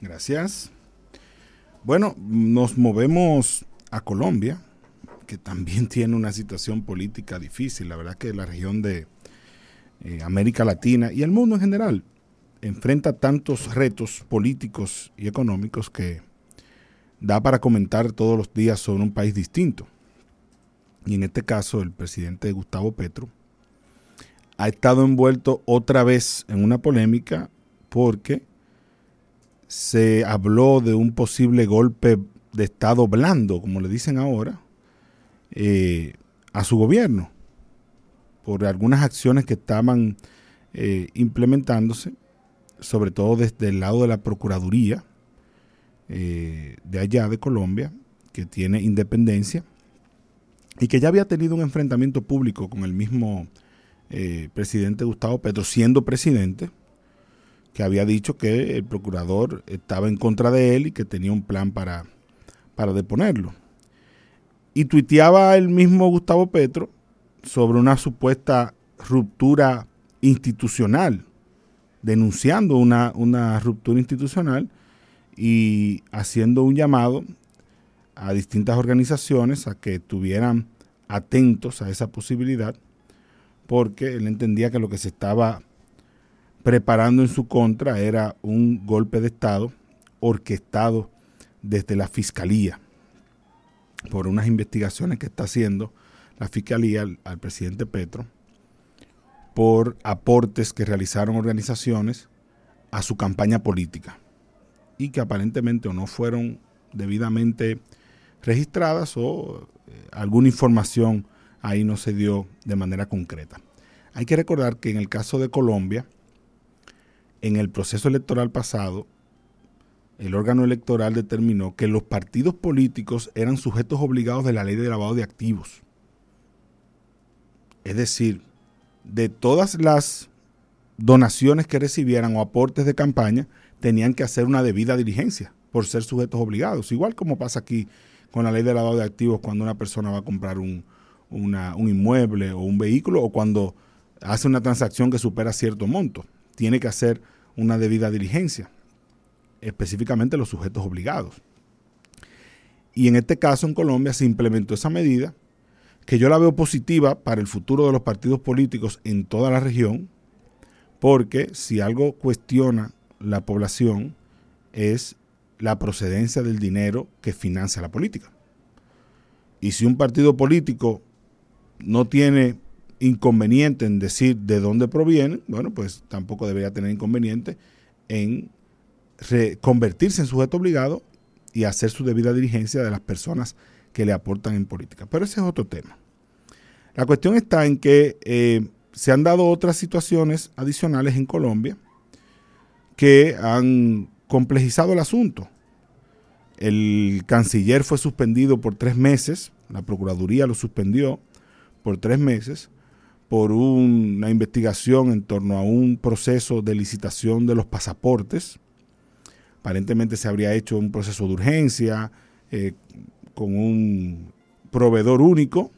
Gracias. Bueno, nos movemos a Colombia, que también tiene una situación política difícil. La verdad que la región de eh, América Latina y el mundo en general enfrenta tantos retos políticos y económicos que da para comentar todos los días sobre un país distinto. Y en este caso, el presidente Gustavo Petro ha estado envuelto otra vez en una polémica porque se habló de un posible golpe de Estado blando, como le dicen ahora, eh, a su gobierno por algunas acciones que estaban eh, implementándose, sobre todo desde el lado de la Procuraduría eh, de allá de Colombia, que tiene independencia y que ya había tenido un enfrentamiento público con el mismo presidente Gustavo Petro, siendo presidente, que había dicho que el procurador estaba en contra de él y que tenía un plan para, para deponerlo. Y tuiteaba el mismo Gustavo Petro sobre una supuesta ruptura institucional, denunciando una, una ruptura institucional y haciendo un llamado a distintas organizaciones a que estuvieran atentos a esa posibilidad, porque él entendía que lo que se estaba preparando en su contra era un golpe de Estado orquestado desde la Fiscalía por unas investigaciones que está haciendo la Fiscalía al, presidente Petro por aportes que realizaron organizaciones a su campaña política y que aparentemente o no fueron debidamente registradas o eh, alguna información ahí no se dio de manera concreta. Hay que recordar que en el caso de Colombia, en el proceso electoral pasado, el órgano electoral determinó que los partidos políticos eran sujetos obligados de la ley de lavado de activos. Es decir, de todas las donaciones que recibieran o aportes de campaña, tenían que hacer una debida diligencia por ser sujetos obligados. Igual como pasa aquí con la ley de lavado de activos cuando una persona va a comprar un, un inmueble o un vehículo o cuando hace una transacción que supera cierto monto tiene que hacer una debida diligencia, específicamente los sujetos obligados. Y en este caso en Colombia se implementó esa medida que yo la veo positiva para el futuro de los partidos políticos en toda la región, porque si algo cuestiona la población es la procedencia del dinero que financia la política. Y si un partido político no tiene inconveniente en decir de dónde proviene, bueno, pues tampoco debería tener inconveniente en convertirse en sujeto obligado y hacer su debida diligencia de las personas que le aportan en política. Pero ese es otro tema. La cuestión está en que eh, se han dado otras situaciones adicionales en Colombia que han complejizado el asunto. El canciller fue suspendido por tres meses, la Procuraduría lo suspendió por tres meses por una investigación en torno a un proceso de licitación de los pasaportes. Aparentemente se habría hecho un proceso de urgencia eh, con un proveedor único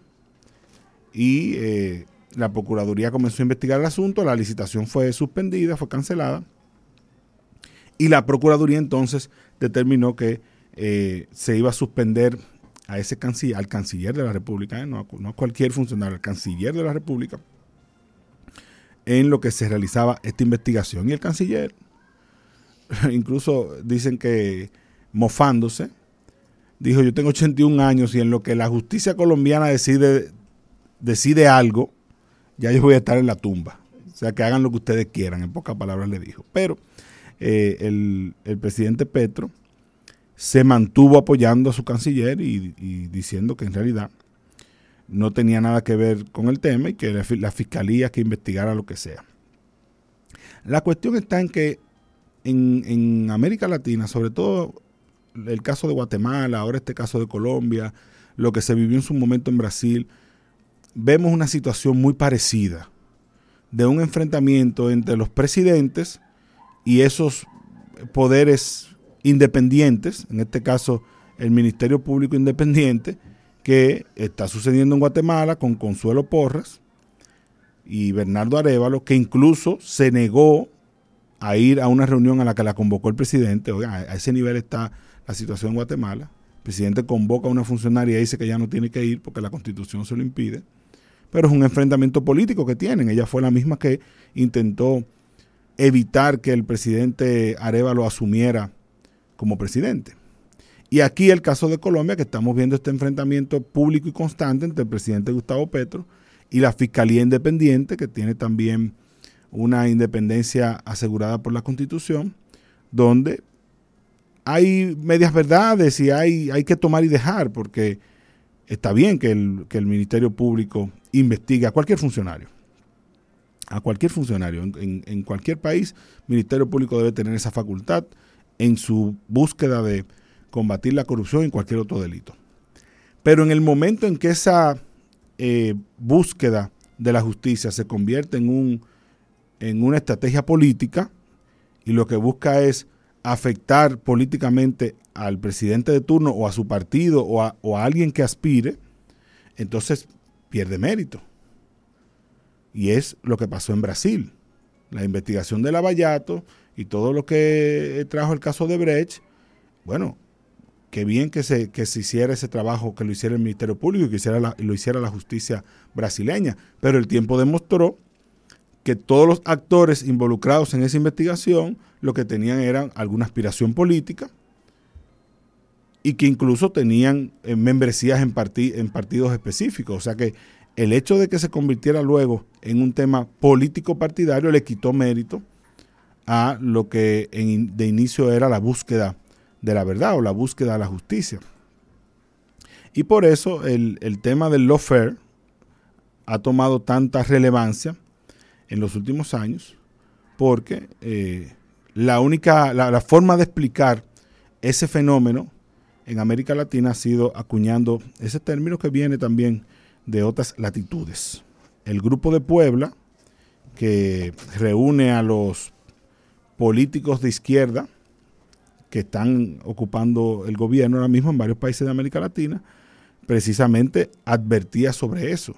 y eh, la Procuraduría comenzó a investigar el asunto, la licitación fue suspendida, fue cancelada y la Procuraduría entonces determinó que eh, se iba a suspender a ese canciller, al canciller de la República, no, a, cualquier funcionario, al canciller de la República, en lo que se realizaba esta investigación. Y el canciller, incluso dicen que mofándose, dijo, yo tengo 81 años y en lo que la justicia colombiana decide, decide algo, ya yo voy a estar en la tumba. O sea, que hagan lo que ustedes quieran, en pocas palabras le dijo. Pero eh, el, el presidente Petro se mantuvo apoyando a su canciller y, diciendo que en realidad no tenía nada que ver con el tema y que la, fiscalía que investigara lo que sea. La cuestión está en que en, en, América Latina, sobre todo el caso de Guatemala, ahora este caso de Colombia, lo que se vivió en su momento en Brasil, vemos una situación muy parecida de un enfrentamiento entre los presidentes y esos poderes independientes, en este caso el Ministerio Público Independiente, que está sucediendo en Guatemala con Consuelo Porras y Bernardo Arevalo, que incluso se negó a ir a una reunión a la que la convocó el presidente. Oiga, a ese nivel está la situación en Guatemala. El presidente convoca a una funcionaria y dice que ya no tiene que ir porque la constitución se lo impide. Pero es un enfrentamiento político que tienen. Ella fue la misma que intentó evitar que el presidente Arevalo asumiera como presidente. Y aquí el caso de Colombia, que estamos viendo este enfrentamiento público y constante entre el presidente Gustavo Petro y la Fiscalía Independiente, que tiene también una independencia asegurada por la Constitución, donde hay medias verdades y hay, hay que tomar y dejar, porque está bien que el, que el Ministerio Público investigue a cualquier funcionario. A cualquier funcionario. En, en cualquier país, el Ministerio Público debe tener esa facultad en su búsqueda de combatir la corrupción y cualquier otro delito. Pero en el momento en que esa eh, búsqueda de la justicia se convierte en, un, en una estrategia política y lo que busca es afectar políticamente al presidente de turno o a su partido o a, o a alguien que aspire, entonces pierde mérito. Y es lo que pasó en Brasil. La investigación de Lavallato y todo lo que trajo el caso de Brecht, bueno, qué bien que se, que se hiciera ese trabajo, que lo hiciera el Ministerio Público y que hiciera lo hiciera la justicia brasileña. Pero el tiempo demostró que todos los actores involucrados en esa investigación lo que tenían era alguna aspiración política y que incluso tenían eh, membresías en, en partidos específicos. O sea que el hecho de que se convirtiera luego en un tema político partidario le quitó mérito a lo que de inicio era la búsqueda de la verdad o la búsqueda de la justicia. Y por eso el, tema del lawfare ha tomado tanta relevancia en los últimos años, porque eh, la única, la, forma de explicar ese fenómeno en América Latina ha sido acuñando ese término que viene también de otras latitudes. El grupo de Puebla, que reúne a los políticos de izquierda, que están ocupando el gobierno ahora mismo en varios países de América Latina, precisamente advertía sobre eso.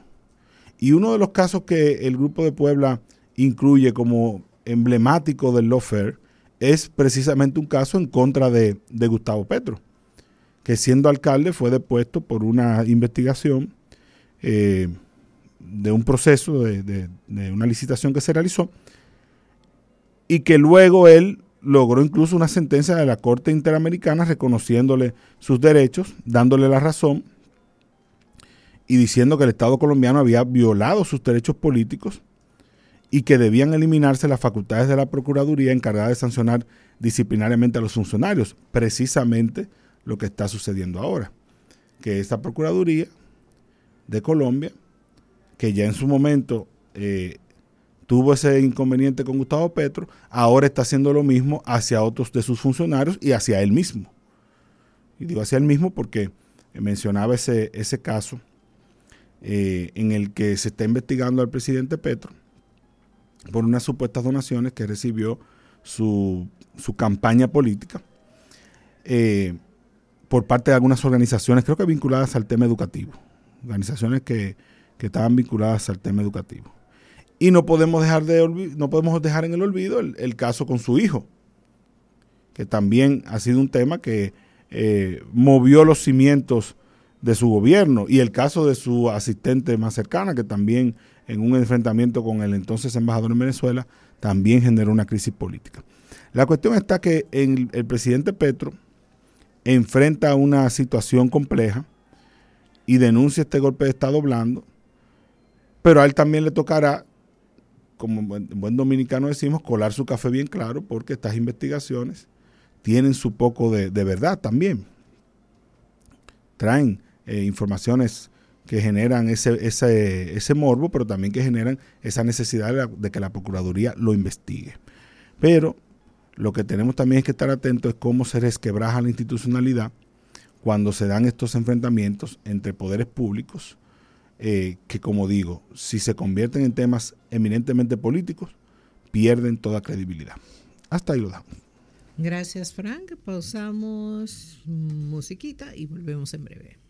Y uno de los casos que el Grupo de Puebla incluye como emblemático del lawfare es precisamente un caso en contra de, Gustavo Petro, que siendo alcalde fue depuesto por una investigación eh, de un proceso, de, de una licitación que se realizó, y que luego él logró incluso una sentencia de la Corte Interamericana reconociéndole sus derechos, dándole la razón y diciendo que el Estado colombiano había violado sus derechos políticos y que debían eliminarse las facultades de la Procuraduría encargada de sancionar disciplinariamente a los funcionarios, precisamente lo que está sucediendo ahora, que esta Procuraduría de Colombia, que ya en su momento eh, tuvo ese inconveniente con Gustavo Petro, ahora está haciendo lo mismo hacia otros de sus funcionarios y hacia él mismo. Y digo hacia él mismo porque mencionaba ese, ese caso eh, en el que se está investigando al presidente Petro por unas supuestas donaciones que recibió su, campaña política eh, por parte de algunas organizaciones, creo que vinculadas al tema educativo, organizaciones que, que estaban vinculadas al tema educativo. Y no podemos dejar, de no podemos dejar en el olvido el, caso con su hijo, que también ha sido un tema que eh, movió los cimientos de su gobierno. Y el caso de su asistente más cercana, que también en un enfrentamiento con el entonces embajador en Venezuela, también generó una crisis política. La cuestión está que el, el presidente Petro enfrenta una situación compleja y denuncia este golpe de Estado blando, pero a él también le tocará como buen, dominicano decimos, colar su café bien claro, porque estas investigaciones tienen su poco de, verdad también. Traen eh, informaciones que generan ese, ese, ese, morbo, pero también que generan esa necesidad de, que la Procuraduría lo investigue. Pero lo que tenemos también es que estar atentos es cómo se resquebraja la institucionalidad cuando se dan estos enfrentamientos entre poderes públicos eh, que como digo, si se convierten en temas eminentemente políticos, pierden toda credibilidad. Hasta ahí lo damos. Gracias, Frank. Pausamos musiquita y volvemos en breve.